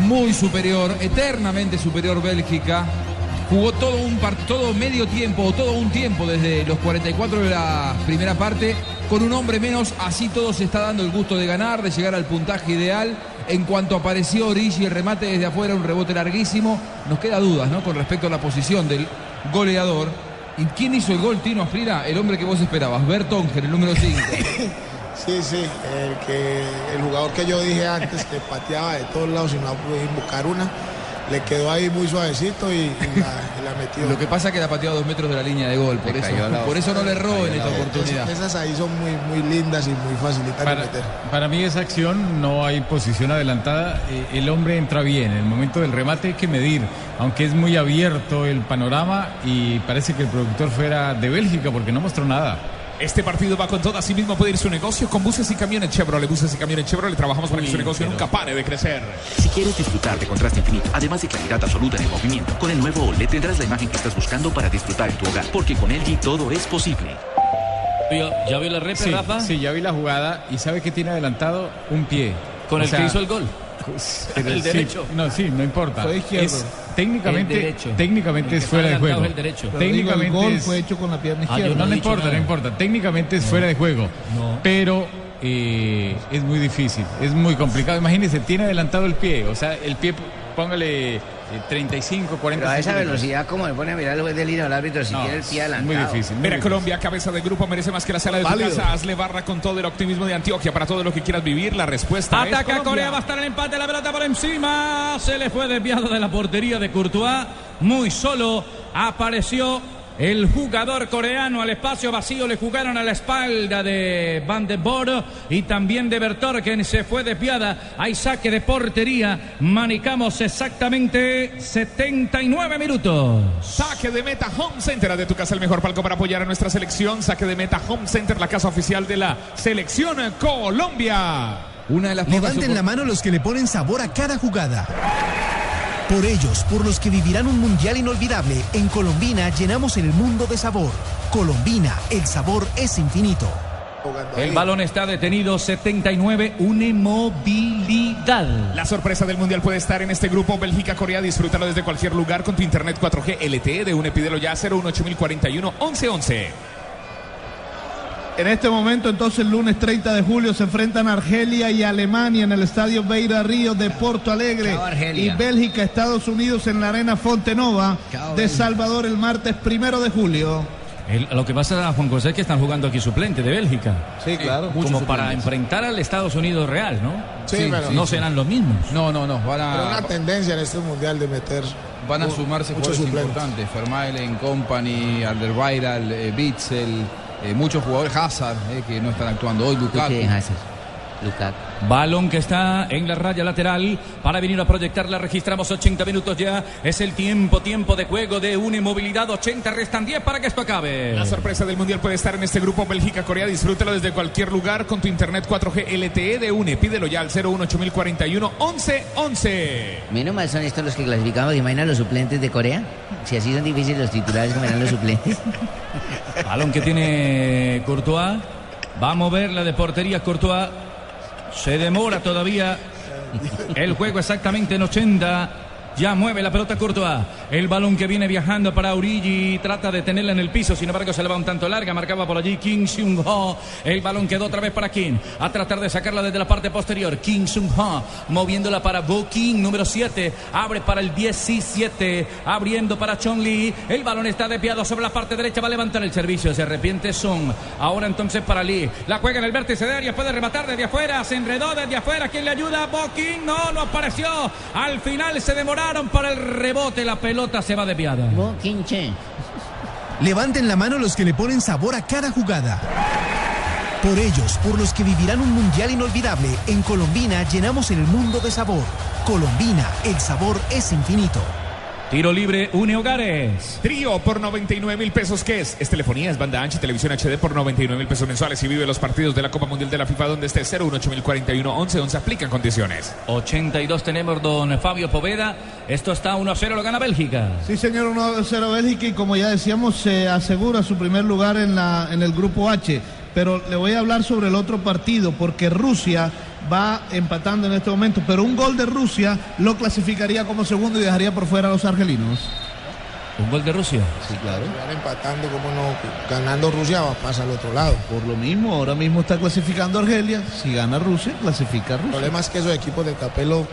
Muy superior, eternamente superior Bélgica. Jugó todo un par- todo medio tiempo, o todo un tiempo desde los 44 de la primera parte, con un hombre menos, así todo se está dando el gusto de ganar, de llegar al puntaje ideal. En cuanto apareció Origi, el remate desde afuera, un rebote larguísimo. Nos queda dudas, ¿no? Con respecto a la posición del goleador. ¿Y quién hizo el gol, Tino Frida? El hombre que vos esperabas, Bert Onger, el número 5. Sí, sí, el, que, el jugador que yo dije antes que pateaba de todos lados y no pudo buscar una, le quedó ahí muy suavecito y, y la, y la metió. Lo que pasa es que la pateó a dos metros de la línea de gol, por, Le eso, por eso no le erró en esta oportunidad. Esas ahí son muy, muy lindas y muy facilitas de Para, meter. para mí esa acción no hay posición adelantada. Eh, El hombre entra bien. En el momento del remate hay que medir. Aunque es muy abierto el panorama y parece que el productor fuera de Bélgica porque no mostró nada. Este partido va con todo, así mismo puede ir su negocio con buses y camiones Chevrolet. Buses y camiones Chevrolet, trabajamos para que su negocio nunca pare de crecer. Si quieres disfrutar de contraste infinito, además de claridad absoluta en el movimiento, con el nuevo OLED tendrás la imagen que estás buscando para disfrutar en tu hogar, porque con LG todo es posible. ¿Ya vio la repe, Sí, Rafa? sí, ya vi la jugada y sabe que tiene adelantado un pie. Con O el que hizo el gol. pero El sí, derecho. no, sí, no importa. Fue izquierdo. Es- técnicamente, El técnicamente El es fuera de juego. el derecho. Pero digo, el Técnicamente gol es- fue hecho con la pierna Ah, izquierda. no, he no dicho importa, nada. no importa. Técnicamente es fuera de juego. No. Pero eh, es muy difícil, es muy complicado. Imagínese, tiene adelantado el pie, o sea, el pie, póngale eh, 35, 40 Pero a esa velocidad, como le pone a mirar el juez de línea al árbitro si No, quiere el pie es muy adelantado. difícil. Mira, Colombia, cabeza de grupo, merece más que la sala de tu Válido. casa. Hazle barra con todo el optimismo de Antioquia para todo lo que quieras vivir. La respuesta es Ataca Colombia. Corea, va a estar el empate, la pelota por encima. Se le fue desviado de la portería de Courtois. Muy solo apareció el jugador coreano al espacio vacío. Le jugaron a la espalda de Van de Boer y también de Bertor, quien se fue desviada. Hay saque de portería. Manicamos exactamente 79 minutos. Saque de meta Home Center, de tu casa el mejor palco para apoyar a nuestra selección. Saque de meta Home Center, la casa oficial de la selección Colombia. Una de las pocas Levanten la mano los que le ponen sabor a cada jugada. Por ellos, por los que vivirán un mundial inolvidable, en Colombina llenamos el mundo de sabor. Colombina, el sabor es infinito. El balón está detenido, 79, une movilidad. La sorpresa del mundial puede estar en este grupo Bélgica-Corea. Disfrútalo desde cualquier lugar con tu internet 4G LTE de UNE. Pídelo ya 018041 1111. En este momento, entonces, lunes 30 de julio, se enfrentan Argelia y Alemania en el estadio Beira Río de Porto Alegre. Y Bélgica, Estados Unidos en la arena Fontenova Chao, de. Salvador el martes primero de julio. El- lo que pasa, Juan José, es que están jugando aquí suplente de Bélgica. Sí, claro. Como para enfrentar al Estados Unidos real, ¿no? Sí, pero- no serán los mismos. No, no, no. Van Pero a, una tendencia en este mundial de meter. van a sumarse jugadores importantes. Vermaelen, Company, Alderweireld, eh, Bitzel, eh, muchos jugadores Hazard eh, que no están actuando hoy. Lukaku. Balón que está en la raya lateral para venir a proyectarla. Registramos 80 minutos ya. Es el tiempo, tiempo de juego de una inmovilidad. 80, restan 10 para que esto acabe. La sorpresa del mundial puede estar en este grupo Bélgica-Corea. Disfrútalo desde cualquier lugar con tu internet 4G LTE de UNE. Pídelo ya al 018041 1111. Menos mal son estos los que clasificamos. Imaginan los suplentes de Corea. Si así son difíciles los titulares, como eran los suplentes. Balón que tiene Courtois. Va a mover la de portería Courtois. Se demora todavía el juego exactamente en 80. Ya mueve la pelota Courtois. El balón que viene viajando para Origi. Trata de tenerla en el piso. Sin embargo, se le va un tanto larga. Marcaba por allí Kim Seung Ho. El balón quedó otra vez para Kim. A tratar de sacarla desde la parte posterior. Kim Seung Ho. Moviéndola para Bo Kim, número 7. Abre para el 17. Abriendo para Chong Lee. El balón está desviado sobre la parte derecha. Va a levantar el servicio. Se arrepiente Son. Ahora entonces para Lee. La juega en el vértice de área. Puede rematar desde afuera. Se enredó desde afuera. ¿Quién le ayuda? Bo Kim. No, no apareció. Al final se para el rebote. La pelota se va desviada. Levanten la mano los que le ponen sabor a cada jugada. Por ellos, por los que vivirán un mundial inolvidable, en Colombina llenamos el mundo de sabor. Colombina, el sabor es infinito. Tiro libre, une hogares. Trío por 99 mil pesos. ¿Qué es? Es telefonía, es banda ancha y televisión HD por 99 mil pesos mensuales. Y vive los partidos de la Copa Mundial de la FIFA donde esté 018041 1111. Aplican condiciones. 82 tenemos don Fabio Poveda. Esto está 1-0, lo gana Bélgica. Sí, señor, 1-0 Bélgica y como ya decíamos, se asegura su primer lugar en, la, en el grupo H. Pero le voy a hablar sobre el otro partido porque Rusia va empatando en este momento, pero un gol de Rusia lo clasificaría como segundo y dejaría por fuera a los argelinos. Un gol de Rusia. Sí, claro. Van empatando, como no, ganando Rusia va, pasa al otro lado. Por lo mismo, ahora mismo está clasificando Argelia. Si gana Rusia, clasifica El Rusia. problema es que esos equipos de Capelo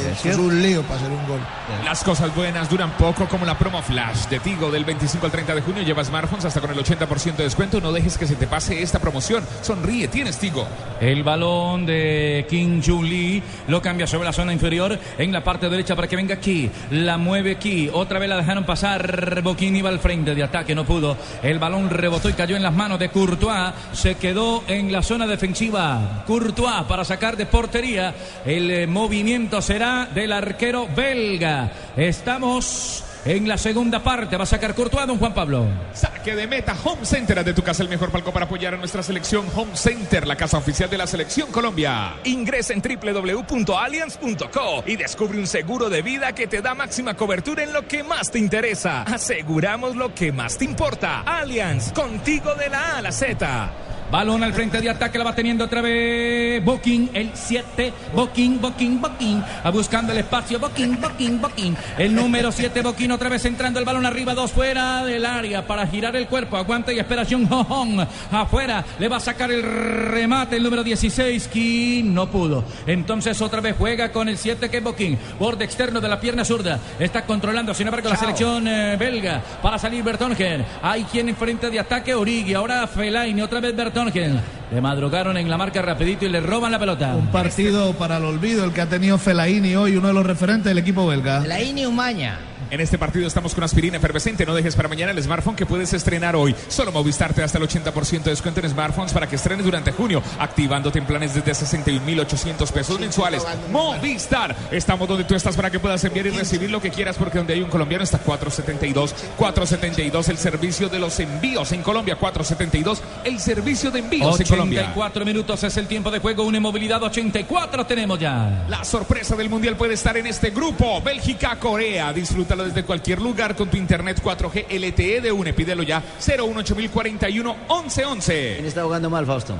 eso es cierto. un lío para hacer un gol. Las cosas buenas duran poco, como la promo Flash de Tigo del 25 al 30 de junio. Lleva smartphones hasta con el 80% de descuento. No dejes que se te pase esta promoción. Sonríe, tienes Tigo. El balón de Kim Jong Lee lo cambia sobre la zona inferior en la parte derecha para que venga aquí. La mueve aquí. Otra vez la dejaron pasar. Boquín iba al frente de ataque, no pudo. El balón rebotó y cayó en las manos de Courtois. Se quedó en la zona defensiva. Courtois para sacar de portería. El eh, movimiento será del arquero belga. Estamos en la segunda parte. Va a sacar Courtois, don Juan Pablo. Saque de meta Home Center de tu casa, el mejor palco para apoyar a nuestra selección. Home Center, la casa oficial de la selección Colombia. Ingresa en www.allianz.co y descubre un seguro de vida que te da máxima cobertura en lo que más te interesa. Aseguramos lo que más te importa. Allianz, contigo de la A a la Z. Balón al frente de ataque, la va teniendo otra vez Boquín, el 7. Boquín, Boquín, Boquín. a Buscando el espacio. Boquín, Boquín, Boquín. El número 7, Boquín, otra vez entrando el balón arriba, dos fuera del área para girar el cuerpo. Aguanta y espera Jung Hong. Afuera, le va a sacar el remate el número 16. King no pudo. Entonces otra vez juega con el 7 que es Boquín. Borde externo de la pierna zurda. Está controlando, sin embargo, la selección eh, belga para salir Bertongen. Hay quien en frente de ataque, Origi. Ahora Fellaini, otra vez Bertongen. Le madrugaron en la marca rapidito y le roban la pelota. Un partido para el olvido el que ha tenido Fellaini hoy, uno de los referentes del equipo belga. Fellaini Umaña. En este partido estamos con aspirina efervescente. No dejes para mañana el smartphone que puedes estrenar hoy. Solo Movistar te da hasta el 80% de descuento en smartphones para que estrenes durante junio, activándote en planes desde 61.800 pesos mensuales. Movistar. Estamos donde tú estás para que puedas enviar y recibir lo que quieras, porque donde hay un colombiano está 472. 472, el servicio de los envíos en Colombia. 472, el servicio de envíos en Colombia. 84 minutos es el tiempo de juego. Una movilidad 84 tenemos ya. La sorpresa del mundial puede estar en este grupo. Bélgica, Corea. Disfrútalo desde cualquier lugar con tu internet 4G LTE de UNE. Pídelo ya. 018041 1111. ¿Quién está jugando mal, Fausto?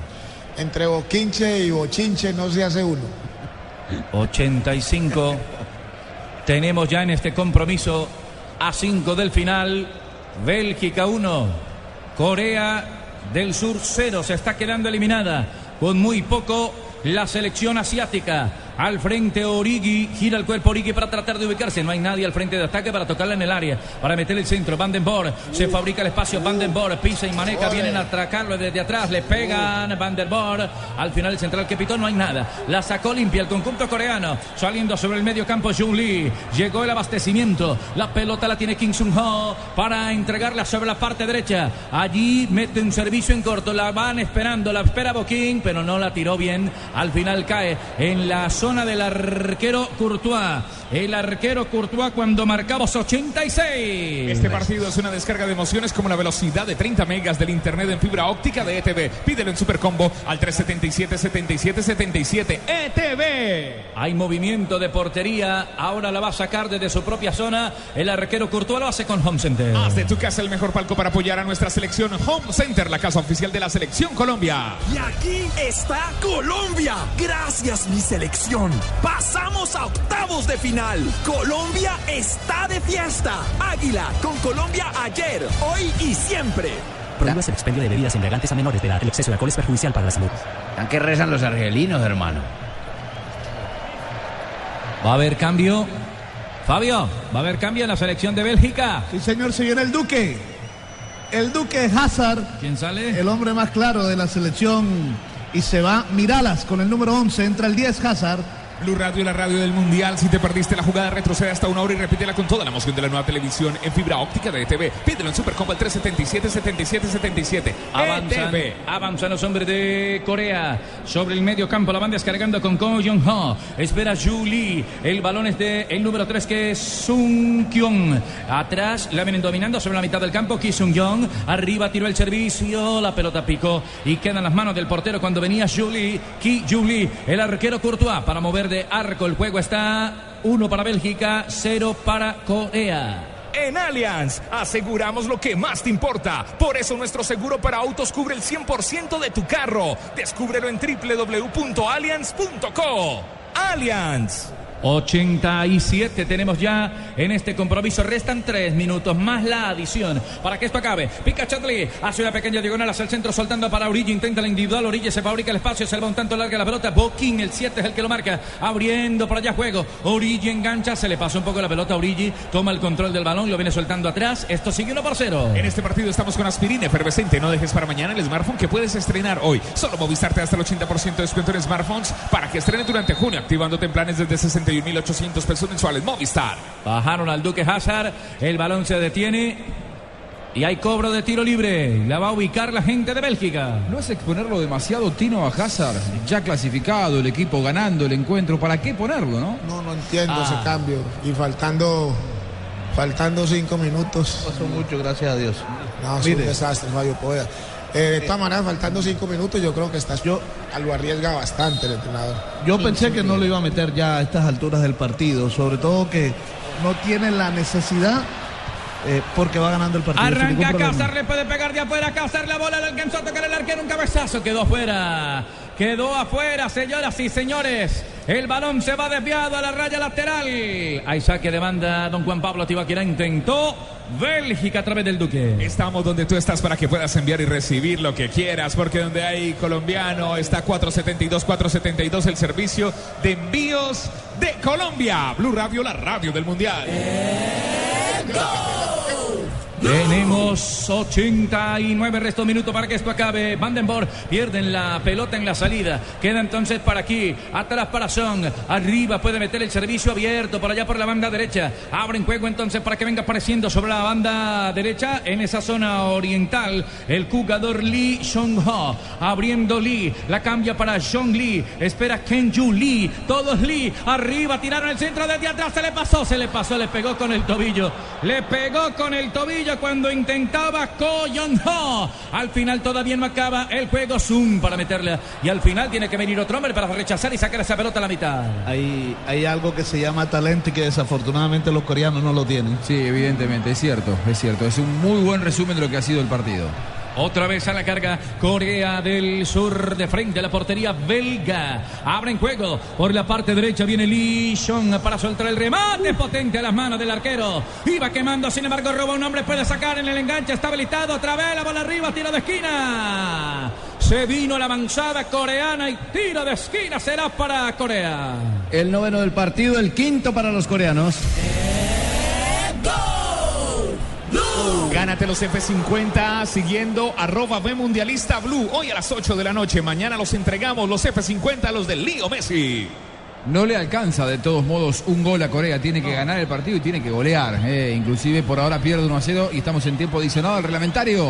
Entre boquinche y bochinche no se hace uno. 85. Tenemos ya en este compromiso a 5 del final. Bélgica 1. Corea del Sur 0. Se está quedando eliminada con muy poco la selección asiática. Al frente Origi, gira el cuerpo Origi para tratar de ubicarse. No hay nadie al frente de ataque para tocarla en el área, para meter el centro. Vandenborg se fabrica el espacio. Vandenborg pisa y maneja. Vienen a atracarlo desde atrás. Le pegan Vandenborg. Al final el central que pitó no hay nada. La sacó limpia el conjunto coreano. Saliendo sobre el medio campo Jung Lee. Llegó el abastecimiento. La pelota la tiene Kim Sung Ho para entregarla sobre la parte derecha. Allí mete un servicio en corto. La van esperando. La espera Boquín, pero no la tiró bien. Al final cae en la zona zona del arquero Courtois. El arquero Courtois cuando marcamos 86. Este partido es una descarga de emociones como la velocidad de 30 megas del internet en fibra óptica de ETV. Pídelo en Supercombo al 377 77 77 ETV. Hay movimiento de portería. Ahora la va a sacar desde su propia zona. El arquero Courtois lo hace con Home Center. Haz de tu casa el mejor palco para apoyar a nuestra selección Home Center, la casa oficial de la selección Colombia. Y aquí está Colombia. Gracias, mi selección. Pasamos a octavos de final. Colombia está de fiesta. Águila con Colombia ayer, hoy y siempre. Prohíbas el expendio de bebidas embriagantes a menores de edad. El exceso de alcohol es perjudicial para la salud. ¿A qué rezan los argelinos, hermano? Va a haber cambio. Fabio, va a haber cambio en la selección de Bélgica. Sí, señor, se viene el Duque. El Duque Hazard. ¿Quién sale? El hombre más claro de la selección. Y se va Miralas con el número 11. Entra el 10 Hazard. Blue Radio, la radio del Mundial. Si te perdiste la jugada, retrocede hasta una hora y repítela con toda la emoción de la nueva televisión en fibra óptica de ETV. Pídelo en Supercombo al 377 77 77. Avanzan, ETV. avanzan los hombres de Corea sobre el medio campo. La van descargando con Ko Jong Ho. Espera Ju Lee. El balón es de el número 3 que es Sung Kyung. Atrás la vienen dominando sobre la mitad del campo. Ki Sung Young. Arriba tiró el servicio. La pelota picó y quedan las manos del portero cuando venía Ju Lee. Ki Ju Lee. El arquero Courtois para mover de arco. El juego está 1 para Bélgica, 0 para Corea. En Allianz aseguramos lo que más te importa. Por eso nuestro seguro para autos cubre el 100% de tu carro. Descúbrelo en www.allianz.co. Allianz. 87 tenemos ya en este compromiso. Restan 3 minutos más la adición para que esto acabe. Pica Chatley hace una pequeña diagonal hacia el centro, soltando para Origi. Intenta la individual. Origi se fabrica el espacio, se va un tanto larga la pelota. Boquín, el 7 es el que lo marca. Abriendo para allá juego. Origi engancha, se le pasó un poco la pelota a Origi. Toma el control del balón, lo viene soltando atrás. Esto sigue 1 por 0. En este partido estamos con aspirina efervescente. No dejes para mañana el smartphone que puedes estrenar hoy. Solo Movistar te hasta el 80% de descuento en smartphones para que estrenes durante junio, activándote en planes desde 61.800 pesos mensuales. Movistar. Bajaron al Duque Hazard. El balón se detiene. Y hay cobro de tiro libre. La va a ubicar la gente de Bélgica. No es exponerlo demasiado Tino a Hazard. Ya clasificado, el equipo ganando el encuentro. ¿Para qué ponerlo, no? No, no entiendo Ah. ese cambio. Y faltando, faltando cinco minutos. Pasó mucho, gracias a Dios. No, es un desastre, Fabio Poveda. Eh, de todas maneras, faltando cinco minutos, yo creo que estás, yo, lo arriesga bastante el entrenador. Yo pensé que no lo iba a meter ya a estas alturas del partido, sobre todo que no tiene la necesidad eh, porque va ganando el partido. Arranca. Cázar, le puede pegar de afuera. Cázar la bola le alcanzó a tocar el arquero. Un cabezazo quedó afuera. Quedó afuera, señoras y señores. El balón se va desviado a la raya lateral. Hay saque de banda. Don Juan Pablo Tibaquira intentó. Bélgica a través del Duque. Estamos donde tú estás para que puedas enviar y recibir lo que quieras, porque donde hay colombiano está 472, 472 el servicio de envíos de Colombia. Blue Radio, la radio del Mundial. Tenemos 89 restos minutos para que esto acabe. Vandenborg pierden la pelota en la salida. Queda entonces para aquí. Atrás para Son. Arriba puede meter el servicio abierto por allá por la banda derecha. Abren juego entonces para que venga apareciendo sobre la banda derecha en esa zona oriental. El jugador Lee Jong-ho. Abriendo Lee. La cambia para Jong Lee. Espera Kenju Lee. Todos Lee. Arriba tiraron el centro desde atrás. Se le pasó, se le pasó. Le pegó con el tobillo. Le pegó con el tobillo cuando intentaba Ko Jong-ho. Al final todavía no acaba el juego Zoom para meterle. Y al final tiene que venir otro hombre para rechazar y sacar esa pelota a la mitad. Hay, hay algo que se llama talento y que desafortunadamente los coreanos no lo tienen. Sí, evidentemente, es cierto, es cierto. Es un muy buen resumen de lo que ha sido el partido. Otra vez a la carga Corea del Sur de frente a la portería belga. Abre en juego por la parte derecha. Viene Lee Jong para soltar el remate potente a las manos del arquero. Iba quemando, sin embargo, roba un hombre. Puede sacar en el enganche. Está habilitado. Otra vez la bola arriba. Tiro de esquina. Se vino la avanzada coreana y tiro de esquina será para Corea. El noveno del partido, el quinto para los coreanos. Gánate los F50 siguiendo arroba B Mundialista Blue. Hoy a las 8 de la noche. Mañana los entregamos los F50 a los del Lío Messi. No le alcanza de todos modos un gol a Corea. Tiene que ganar el partido y tiene que golear. eh. Inclusive por ahora pierde 1 a 0 y estamos en tiempo adicionado al reglamentario.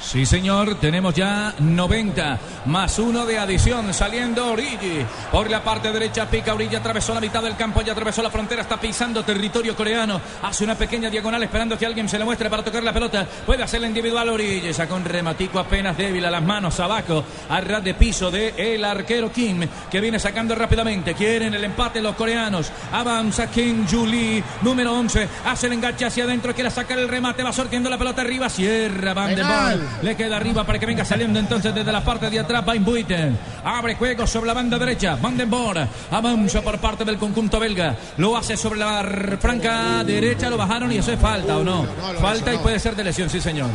Sí, señor, tenemos ya 90 más uno de adición saliendo Origi por la parte derecha. Pica Origi, atravesó la mitad del campo, ya atravesó la frontera, está pisando territorio coreano. Hace una pequeña diagonal esperando que alguien se le muestre para tocar la pelota. Puede hacerla individual Origi, saca un rematico apenas débil a las manos abajo, a ras de piso de el arquero Kim, que viene sacando rápidamente. Quieren el empate los coreanos. Avanza Kim Julie, número 11, hace el enganche hacia adentro, quiere sacar el remate, va sorteando la pelota arriba, cierra Van de Penal. Le queda arriba para que venga saliendo entonces desde la parte de atrás. Van Buiten. Abre juego sobre la banda derecha. Van den Boer. Avanza por parte del conjunto belga. Lo hace sobre la franca derecha. Lo bajaron y eso es falta o no. falta y puede ser de lesión, sí, señor.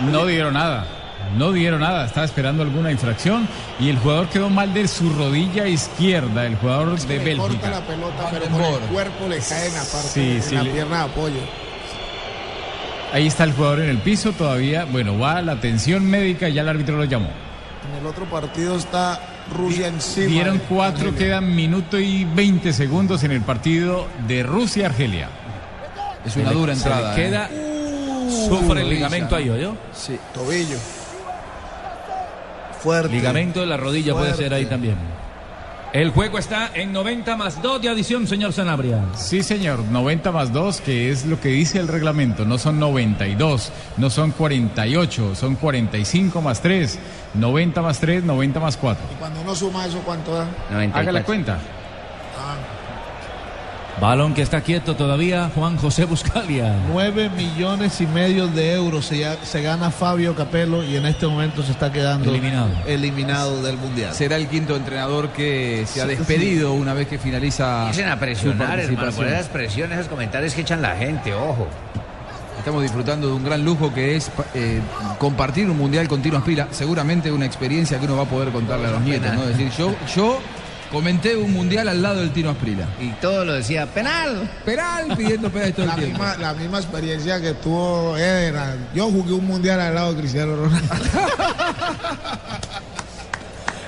No dieron nada. No dieron nada, estaba esperando alguna infracción y el jugador quedó mal de su rodilla izquierda, el jugador de Le corta Bélgica. la pelota, pero con el cuerpo le cae en la parte, Sí, en sí, la le- pierna de apoyo. Ahí está el jugador en el piso todavía. Bueno, va a la atención médica y ya el árbitro lo llamó. En el otro partido está Rusia encima. Dieron cuatro, Argelia. quedan minuto y 20 segundos en el partido de Rusia-Argelia. Es una dura entrada. Se le queda. Sufre el ligamento ahí, ¿oyó? Sí. Tobillo. Fuerte. Ligamento de la rodilla puede ser ahí también. El juego está en 90 más 2 de adición, señor Sanabria. Sí, señor, 90 más 2, que es lo que dice el reglamento. No son 92, no son 48, son 45 más 3. 90 más 3, 90 más 4. Y cuando uno suma eso, ¿cuánto da? Haga la cuenta. Balón que está quieto todavía, Juan José Buscalia. 9 millones y medio de euros se, ya- se gana Fabio Capello y en este momento se está quedando Eliminado. eliminado del Mundial. Será el quinto entrenador que se ha Sí, despedido una vez que finaliza. Empiecen a su presionar, hermano, por esas presiones, esos comentarios que echan la gente, ojo. Estamos disfrutando de un gran lujo que es eh, compartir un mundial con Tino Aspira. Seguramente una experiencia que uno va a poder contarle a los nietos, ¿no? Es decir, yo, yo comenté un mundial al lado del Tino Asprila. Y todo lo decía, penal. Penal pidiendo penal todo el La tiempo. misma, la misma experiencia que tuvo Eder. Yo jugué un mundial al lado de Cristiano Ronaldo.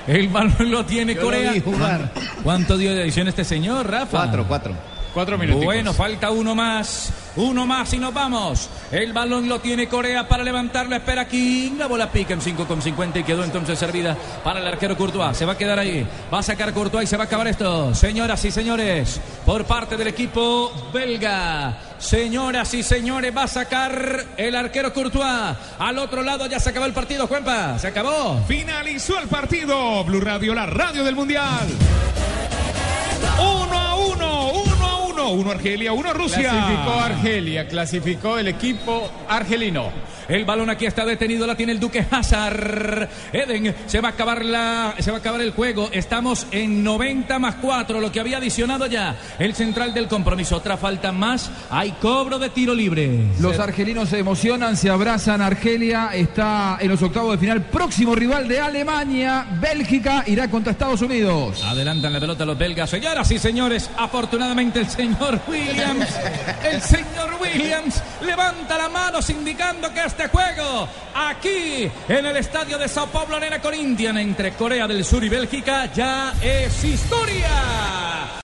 El balón lo tiene Yo lo Corea. vi jugar. ¿Cuánto dio de adición este señor, Rafa? Cuatro, cuatro. Cuatro minutos. Bueno, falta uno más. Uno más y nos vamos. El balón lo tiene Corea para levantarlo. Espera King. La bola pica en 5 con 50 y quedó entonces servida para el arquero Courtois. Se va a quedar ahí. Va a sacar Courtois y se va a acabar esto. Señoras y señores, por parte del equipo belga. Señoras y señores, va a sacar el arquero Courtois. Al otro lado ya se acabó el partido, Juanpa. Se acabó. Finalizó el partido. Blue Radio, la radio del Mundial. Uno uno, uno a uno. 1, 1 Argelia, 1 Rusia. Clasificó Argelia, clasificó el equipo argelino. El balón aquí está detenido, la tiene el Duque Hazard. Eden, se va a acabar la, se va a acabar el juego. Estamos en 90 más 4, lo que había adicionado ya el central del compromiso. Otra falta más, hay cobro de tiro libre. Los argelinos se emocionan, se abrazan. Argelia está en los octavos de final. Próximo rival de Alemania, Bélgica, irá contra Estados Unidos. Adelantan la pelota los belgas. Señoras y señores, afortunadamente el señor Williams, el señor Williams levanta la mano indicando que este juego aquí en el estadio de Sao Paulo, Arena Corinthians, entre Corea del Sur y Bélgica, ya es historia.